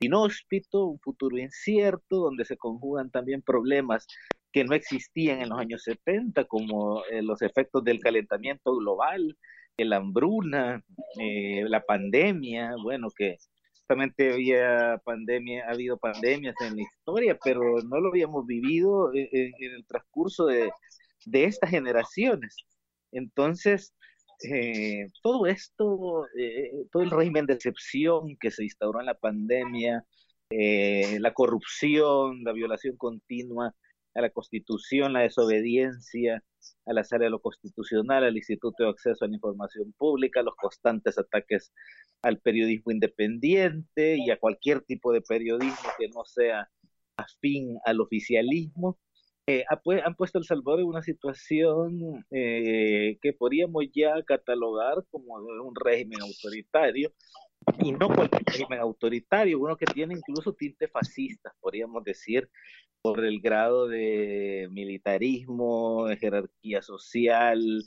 Speaker 9: inhóspito, un futuro incierto, donde se conjugan también problemas que no existían en los años 70, como eh, los efectos del calentamiento global, la hambruna, eh, la pandemia, bueno, que justamente había pandemia, ha habido pandemias en la historia, pero no lo habíamos vivido en, el transcurso de, de, estas generaciones. Entonces, eh, todo esto, todo el régimen de excepción que se instauró en la pandemia, la corrupción, la violación continua a la Constitución, la desobediencia a la sala de lo constitucional, al Instituto de Acceso a la Información Pública, los constantes ataques al periodismo independiente y a cualquier tipo de periodismo que no sea afín al oficialismo, eh, han puesto El Salvador en una situación eh, que podríamos ya catalogar como un régimen autoritario, y no cualquier régimen autoritario, uno que tiene incluso tinte fascista, podríamos decir, por el grado de militarismo, de jerarquía social,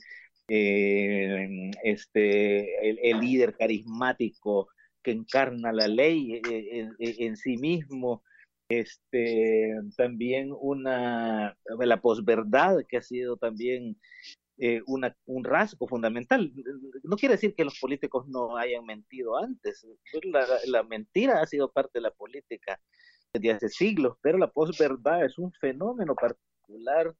Speaker 9: eh, este, el, líder carismático que encarna la ley eh, en, sí mismo, este, también una, la posverdad que ha sido también eh, una, un rasgo fundamental. No quiere decir que los políticos no hayan mentido antes. La, mentira ha sido parte de la política desde hace siglos, pero la posverdad es un fenómeno particular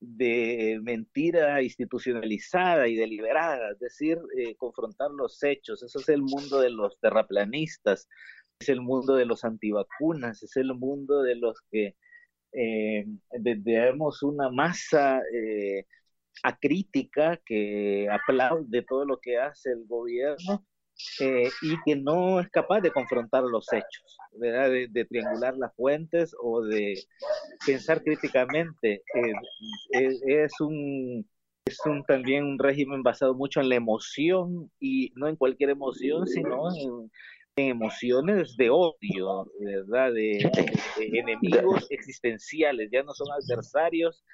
Speaker 9: de mentira institucionalizada y deliberada, es decir, eh, confrontar los hechos. Eso es el mundo de los terraplanistas, es el mundo de los antivacunas, es el mundo de los que eh, una masa eh, acrítica que aplaude todo lo que hace el gobierno eh, y que no es capaz de confrontar los hechos, ¿verdad? De, triangular las fuentes o de pensar críticamente. Eh, es un es un también un régimen basado mucho en la emoción y no en cualquier emoción, sino en, emociones de odio, ¿verdad? De, enemigos existenciales, ya no son adversarios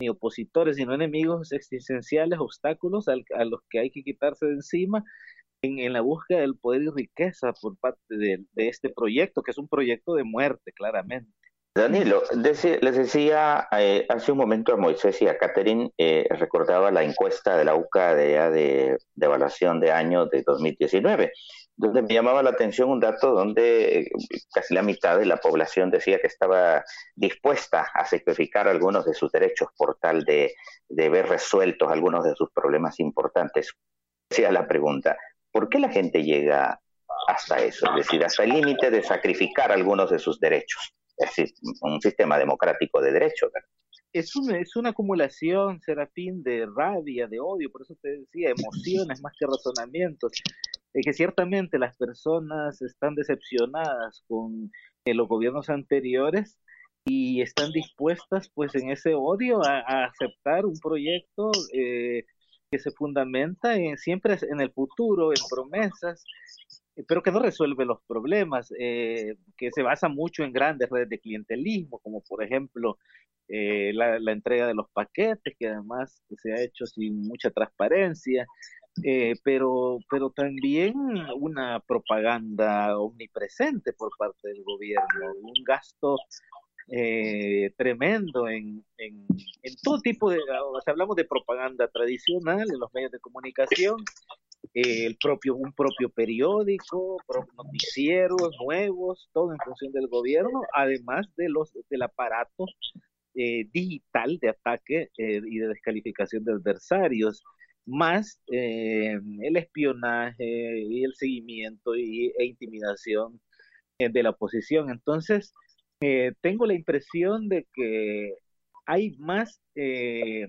Speaker 9: ni opositores, sino enemigos existenciales, obstáculos a los que hay que quitarse de encima en, la búsqueda del poder y riqueza por parte de, este proyecto, que es un proyecto de muerte, claramente.
Speaker 3: Danilo, les decía eh, hace un momento a Moisés y a Catherine, eh, recordaba la encuesta de la UCA de, de, evaluación de año de 2019, donde me llamaba la atención un dato donde eh, casi la mitad de la población decía que estaba dispuesta a sacrificar algunos de sus derechos por tal de, de ver resueltos algunos de sus problemas importantes. Decía la pregunta, ¿Por qué la gente llega hasta eso? Es decir, hasta el límite de sacrificar algunos de sus derechos. Un sistema democrático de derechos.
Speaker 9: Es una, es una acumulación, Serafín, de rabia, de odio, por eso te decía, emociones más que razonamientos. Es que ciertamente las personas están decepcionadas con eh, los gobiernos anteriores y están dispuestas, pues, en ese odio a, aceptar un proyecto eh, que se fundamenta en, siempre en el futuro, en promesas, pero que no resuelve los problemas, eh, que se basa mucho en grandes redes de clientelismo, como por ejemplo eh, la, entrega de los paquetes, que además se ha hecho sin mucha transparencia, pero, pero también una propaganda omnipresente por parte del gobierno, un gasto eh, tremendo en, en, todo tipo de, o sea, hablamos de propaganda tradicional en los medios de comunicación, eh, el propio, un propio periódico, noticieros nuevos, todo en función del gobierno, además de los, del aparato eh, digital de ataque y de descalificación de adversarios más el espionaje y el seguimiento y, e intimidación de la oposición. Entonces, eh, tengo la impresión de que hay más, eh,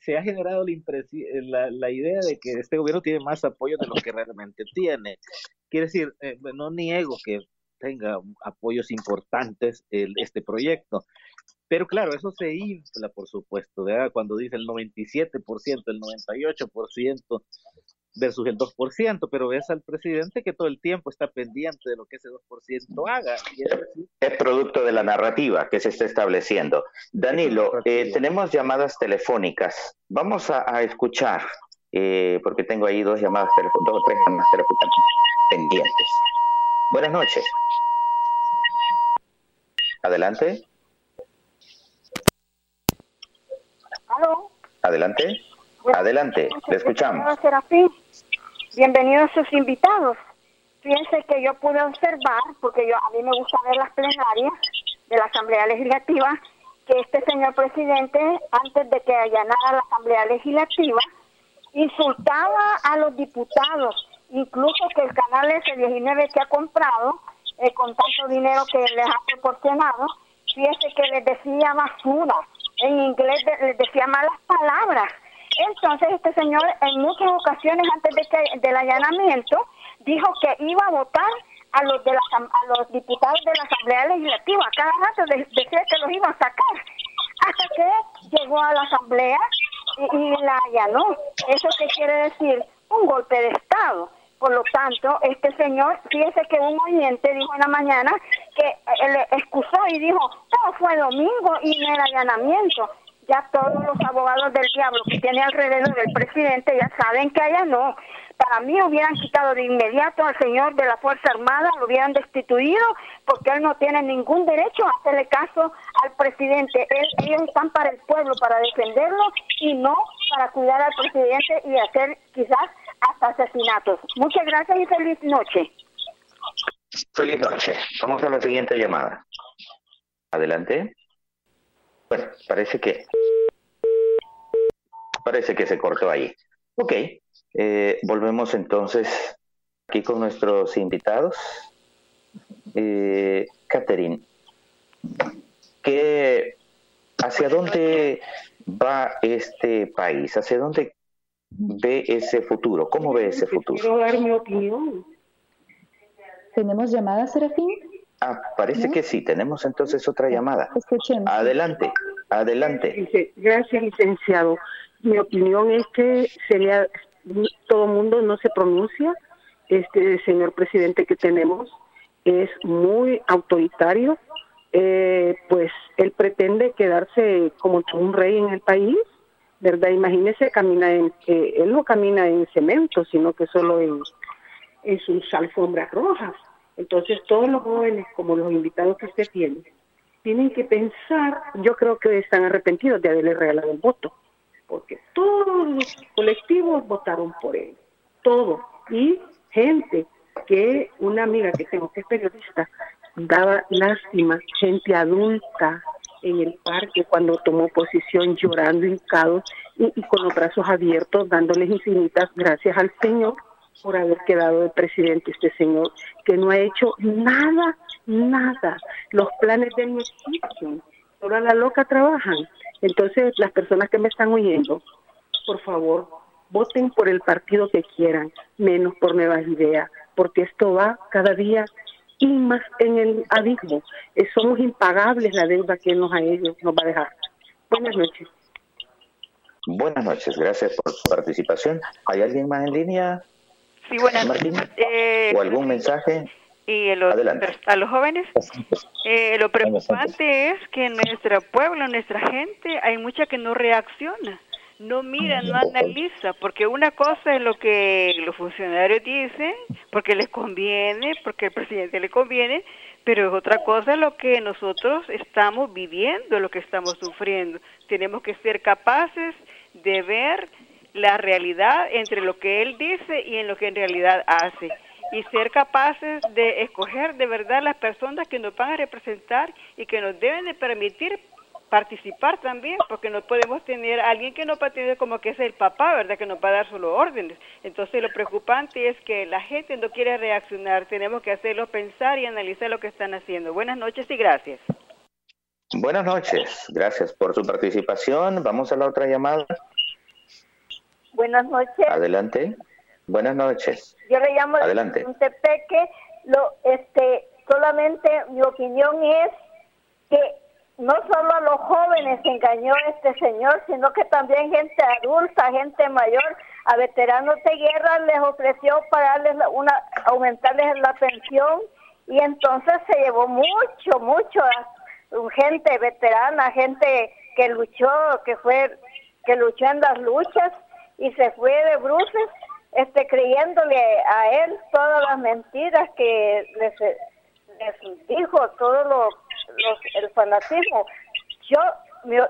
Speaker 9: se ha generado la, la, idea de que este gobierno tiene más apoyo de lo que realmente tiene. Quiere decir, eh, no niego que tenga apoyos importantes el, este proyecto, pero claro, eso se infla, por supuesto, cuando dice el 97%, el 98% versus el 2%, pero ves al presidente que todo el tiempo está pendiente de lo que ese 2% haga.
Speaker 3: Es producto de la narrativa que se está estableciendo. Danilo, eh, tenemos llamadas telefónicas. Vamos a, escuchar, eh, porque tengo ahí dos llamadas telefónicas, dos o tres llamadas telefónicas pendientes. Buenas noches. Adelante.
Speaker 12: ¿Aló?
Speaker 3: Adelante. Adelante, le escuchamos.
Speaker 12: Bienvenidos a sus invitados. Fíjense que yo pude observar, porque yo a mí me gusta ver las plenarias de la Asamblea Legislativa, que este señor presidente, antes de que allanara la Asamblea Legislativa, insultaba a los diputados, incluso que el canal S19 que ha comprado, eh, con tanto dinero que les ha proporcionado, fíjense que les decía basura, en inglés les decía malas palabras entonces este señor en muchas ocasiones antes de que, del allanamiento dijo que iba a votar a los de la, diputados de la Asamblea Legislativa. Cada rato decía que los iba a sacar. Hasta que llegó a la Asamblea y, la allanó. ¿Eso qué quiere decir? Un golpe de Estado. Por lo tanto, este señor, fíjese que un oyente dijo en la mañana que él excusó y dijo, todo fue domingo y no era allanamiento. Ya todos los abogados del diablo que tiene alrededor del presidente ya saben que allá no. Para mí hubieran quitado de inmediato al señor de la Fuerza Armada, lo hubieran destituido, porque él no tiene ningún derecho a hacerle caso al presidente. ellos están para el pueblo, para defenderlo y no para cuidar al presidente y hacer quizás hasta asesinatos. Muchas gracias y feliz noche.
Speaker 3: Feliz noche. Vamos a la siguiente llamada. Adelante. Bueno, parece que parece que se cortó ahí. Ok, eh, volvemos entonces aquí con nuestros invitados. Eh, Catherine, ¿qué, ¿hacia dónde va este país? ¿Hacia dónde ve ese futuro? ¿Cómo ve ese futuro?
Speaker 5: Quiero dar mi opinión. ¿Tenemos llamada, Serafín?
Speaker 3: Ah, parece que sí. Tenemos entonces otra llamada.
Speaker 5: Escuchemos.
Speaker 3: Adelante, adelante.
Speaker 13: Gracias, licenciado. Mi opinión es que sería todo el mundo no se pronuncia. Este señor presidente que tenemos es muy autoritario. Eh, pues él pretende quedarse como un rey en el país ¿verdad? Imagínese, camina en, eh, él no camina en cemento, sino que solo en, en sus alfombras rojas. Entonces, todos los jóvenes, como los invitados que usted tiene, tienen que pensar, yo creo que están arrepentidos de haberle regalado el voto, porque todos los colectivos votaron por él, todo. Y gente que, una amiga que tengo que es periodista, daba lástima, gente adulta, en el parque cuando tomó posición llorando hincado y, y con los brazos abiertos dándoles infinitas gracias al Señor por haber quedado de presidente este señor que no ha hecho nada, nada. Los planes de él no existen. Solo a la loca trabajan. Entonces, las personas que me están oyendo, por favor, voten por el partido que quieran, menos por nuevas ideas, porque esto va cada día y más en el abismo. Eh, somos impagables la deuda que nos, a ellos nos va a dejar. Buenas noches.
Speaker 3: Buenas noches, gracias por su participación. ¿Hay alguien más en línea?
Speaker 14: Sí, buenas
Speaker 3: Martín? Eh, ¿O algún mensaje?
Speaker 14: Y a los jóvenes, eh, lo preocupante es que en nuestro pueblo, en nuestra gente, hay mucha que no reacciona no mira, no analiza, porque una cosa es lo que los funcionarios dicen, porque les conviene, porque el presidente le conviene, pero es otra cosa lo que nosotros estamos viviendo, lo que estamos sufriendo. Tenemos que ser capaces de ver la realidad entre lo que él dice y en lo que en realidad hace y ser capaces de escoger de verdad las personas que nos van a representar y que nos deben de permitir participar también, porque no podemos tener a alguien que no tener como que es el papá, ¿verdad? Que nos va a dar solo órdenes. Entonces lo preocupante es que la gente no quiere reaccionar, tenemos que hacerlo pensar y analizar lo que están haciendo. Buenas noches y gracias.
Speaker 3: Buenas noches, gracias por su participación. Vamos a la otra llamada.
Speaker 12: Buenas noches.
Speaker 3: Adelante. Buenas noches.
Speaker 12: Yo le llamo
Speaker 3: Adelante.
Speaker 12: Tepeque. Lo, este, solamente mi opinión es que no solo a los jóvenes engañó este señor, sino que también gente adulta, gente mayor, a veteranos de guerra les ofreció pagarles una, aumentarles la pensión y entonces se llevó mucho, mucho gente veterana, gente que luchó, que fue, que luchó en las luchas y se fue de bruces, este, creyéndole a él todas las mentiras que les, les dijo, todo lo el fanatismo. Yo,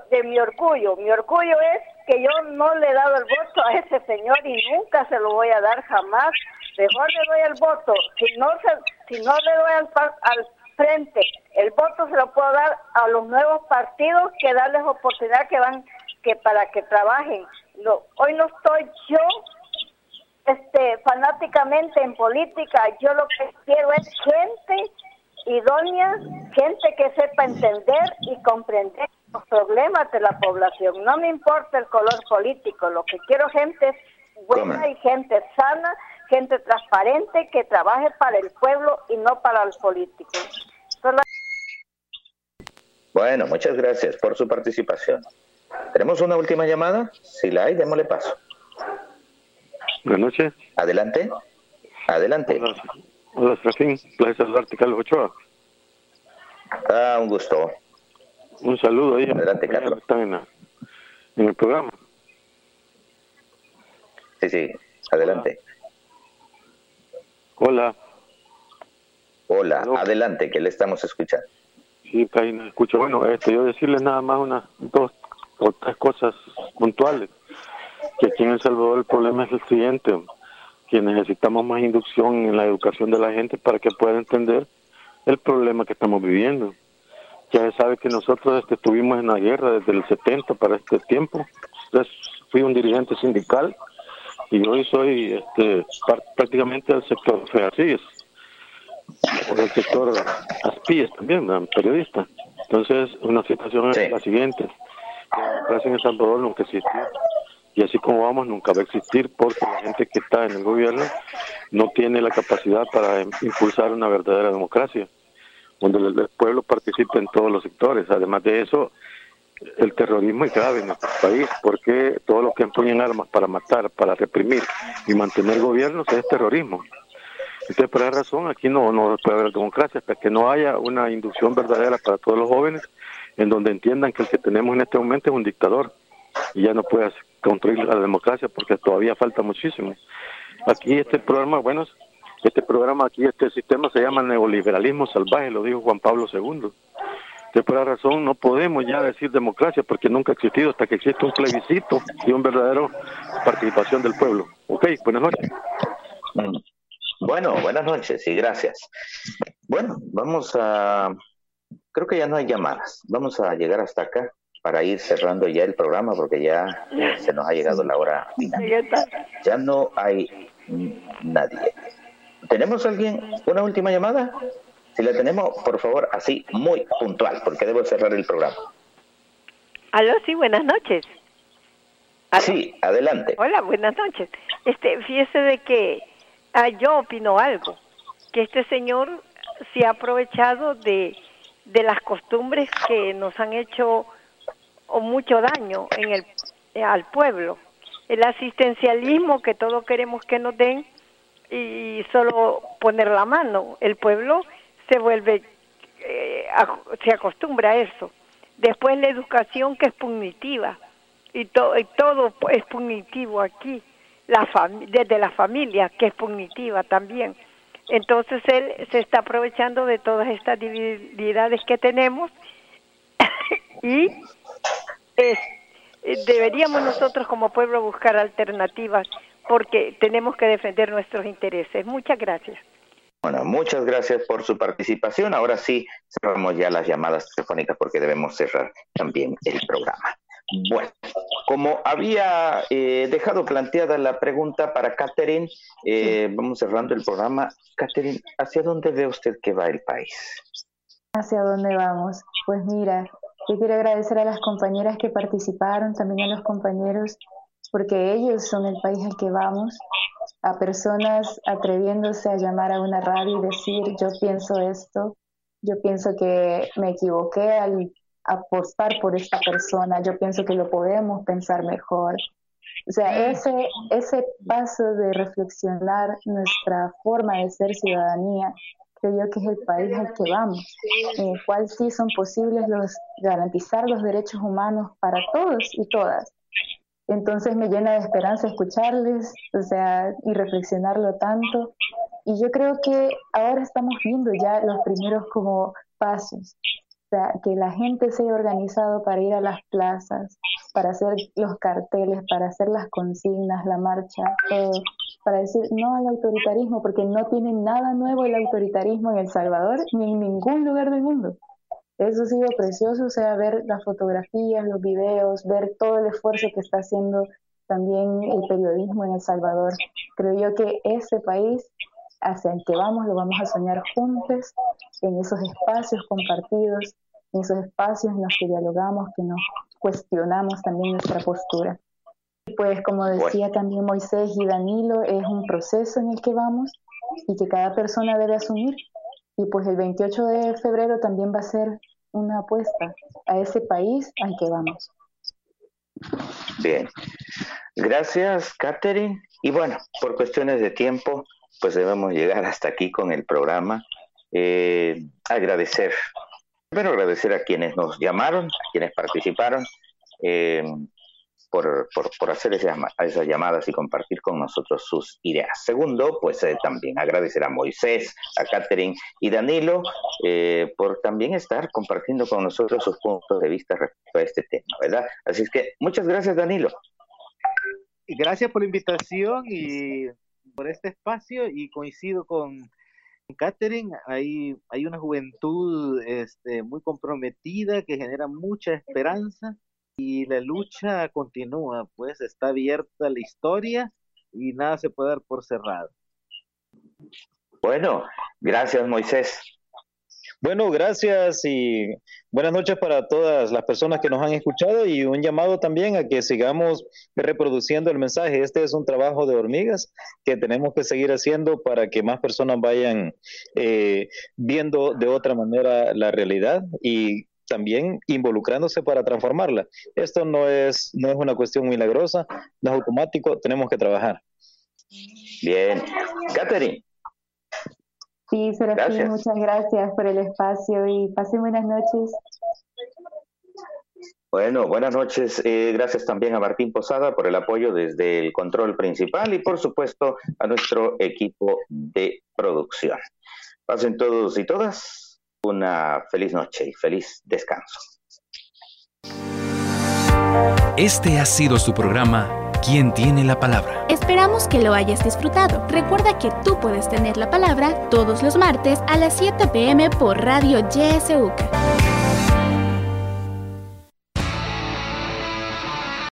Speaker 12: de mi orgullo, mi orgullo es que yo no le he dado el voto a ese señor y nunca se lo voy a dar jamás. Mejor le doy el voto. Si no, se, si no le doy al, al frente, el voto se lo puedo dar a los nuevos partidos que darles oportunidad que van que para que trabajen. No, hoy no estoy yo este fanáticamente en política, yo lo que quiero es gente idónea, gente que sepa entender y comprender los problemas de la población. No me importa el color político, lo que quiero gente buena y gente sana, gente transparente que trabaje para el pueblo y no para los políticos.
Speaker 3: Bueno, muchas gracias por su participación. ¿Tenemos una última llamada? Si la hay, démosle paso.
Speaker 15: Buenas noches.
Speaker 3: Adelante. Adelante.
Speaker 15: Hola, Serafín. Placer saludarte, Carlos Ochoa.
Speaker 3: Ah, un gusto.
Speaker 15: Un saludo ahí.
Speaker 3: Adelante, Carlos.
Speaker 15: Están en, en el programa.
Speaker 3: Sí, sí. Adelante.
Speaker 15: Hola.
Speaker 3: Hola. Adelante, que le estamos escuchando.
Speaker 15: Sí, no escucho. Bueno, este, yo decirles nada más unas dos o tres cosas puntuales. Que aquí en El Salvador el problema es el siguiente que necesitamos más inducción en la educación de la gente para que pueda entender el problema que estamos viviendo. Ya se sabe que nosotros este, estuvimos en la guerra desde el 70 para este tiempo. Entonces, fui un dirigente sindical y hoy soy este, prácticamente del sector FEACIS, o del sector ASPIES también, periodista. Entonces, una situación es la siguiente. La democracia en El Salvador nunca existió y así como vamos nunca va a existir porque la gente que está en el gobierno no tiene la capacidad para impulsar una verdadera democracia, donde el pueblo participe en todos los sectores. Además de eso, el terrorismo es grave en nuestro país porque todo lo que empuñan armas para matar, para reprimir y mantener gobiernos es terrorismo. Entonces, por esa razón, aquí no, no puede haber democracia hasta que no haya una inducción verdadera para todos los jóvenes en donde entiendan que el que tenemos en este momento es un dictador y ya no puede construir la democracia porque todavía falta muchísimo. Aquí este programa, bueno, este programa aquí, este sistema se llama neoliberalismo salvaje, lo dijo Juan Pablo II. De por esa razón no podemos ya decir democracia porque nunca ha existido hasta que existe un plebiscito y un verdadero participación del pueblo. Ok, buenas noches.
Speaker 3: Mm. Bueno, buenas noches y gracias. Bueno, vamos a... Creo que ya no hay llamadas. Vamos a llegar hasta acá para ir cerrando ya el programa porque ya se nos ha llegado la hora final. Ya no hay nadie. ¿Tenemos alguien? ¿Una última llamada? Si la tenemos, por favor, así, muy puntual, porque debo cerrar el programa.
Speaker 16: Aló, sí, buenas noches.
Speaker 3: Sí, adelante.
Speaker 16: Hola, buenas noches. Este, fíjese de que ah, yo opino algo, que este señor se ha aprovechado de, de las costumbres que nos han hecho mucho daño en el, al pueblo. El asistencialismo que todos queremos que nos den y solo poner la mano. El pueblo se vuelve, eh, se acostumbra a eso. Después la educación que es punitiva y, todo y todo es punitivo aquí, la desde la familia que es punitiva también. Entonces él se está aprovechando de todas estas debilidades que tenemos y es, eh, deberíamos nosotros como pueblo buscar alternativas porque tenemos que defender nuestros intereses. Muchas gracias.
Speaker 3: Bueno, muchas gracias por su participación. Ahora sí, cerramos ya las llamadas telefónicas porque debemos cerrar también el programa. Bueno, como había eh, dejado planteada la pregunta para Catherine, eh, vamos cerrando el programa. Catherine, ¿hacia dónde ve usted que va el país?
Speaker 5: ¿Hacia dónde vamos? Pues mira, yo quiero agradecer a las compañeras que participaron, también a los compañeros, porque ellos son el país al que vamos, a personas atreviéndose a llamar a una radio y decir, yo pienso esto, yo pienso que me equivoqué al apostar por esta persona, yo pienso que lo podemos pensar mejor. O sea, ese, ese paso de reflexionar nuestra forma de ser ciudadanía creo que es el país al que vamos, en el cual sí son posibles los garantizar los derechos humanos para todos y todas. Entonces me llena de esperanza escucharles, o sea, y reflexionarlo tanto. Y yo creo que ahora estamos viendo ya los primeros como pasos, que la gente se haya organizado para ir a las plazas, para hacer los carteles, para hacer las consignas, la marcha, todo para decir no al autoritarismo, porque no tiene nada nuevo el autoritarismo en El Salvador ni en ningún lugar del mundo. Eso ha sido precioso, o sea, ver las fotografías, los videos, ver todo el esfuerzo que está haciendo también el periodismo en El Salvador. Creo yo que ese país hacia el que vamos lo vamos a soñar juntos, en esos espacios compartidos, esos espacios en los que dialogamos, que nos cuestionamos también nuestra postura. Pues como decía también Moisés y Danilo, es un proceso en el que vamos y que cada persona debe asumir. Y pues el 28 de febrero también va a ser una apuesta a ese país al que vamos.
Speaker 3: Bien. Gracias, Catherine. Y bueno, por cuestiones de tiempo, pues debemos llegar hasta aquí con el programa. Eh, agradecer, primero agradecer a quienes nos llamaron, a quienes participaron. Eh, por, por, hacer esas, esas, llamadas y compartir con nosotros sus ideas. Segundo, pues eh, también agradecer a Moisés, a Catherine y Danilo eh, por también estar compartiendo con nosotros sus puntos de vista respecto a este tema, ¿verdad? Así es que muchas gracias, Danilo.
Speaker 9: Gracias por la invitación y por este espacio y coincido con Catherine, hay, hay una juventud este, muy comprometida que genera mucha esperanza y la lucha continúa, pues está abierta la historia y nada se puede dar por cerrado.
Speaker 3: Bueno, gracias Moisés.
Speaker 4: Bueno, gracias y buenas noches para todas las personas que nos han escuchado y un llamado también a que sigamos reproduciendo el mensaje. Este es un trabajo de hormigas que tenemos que seguir haciendo para que más personas vayan eh, viendo de otra manera la realidad y también involucrándose para transformarla. Esto no es, no es una cuestión milagrosa, no es automático, tenemos que trabajar.
Speaker 3: Bien. Catherine.
Speaker 5: Sí, Serafín, muchas gracias por el espacio y pasen buenas noches.
Speaker 3: Bueno, buenas noches. Eh, gracias también a Martín Posada por el apoyo desde el control principal y por supuesto a nuestro equipo de producción. Pasen todos y todas una feliz noche y feliz descanso.
Speaker 1: Este ha sido su programa ¿Quién tiene la palabra?
Speaker 2: Esperamos que lo hayas disfrutado. Recuerda que tú puedes tener la palabra todos los martes a las 7 pm por Radio YSUCA.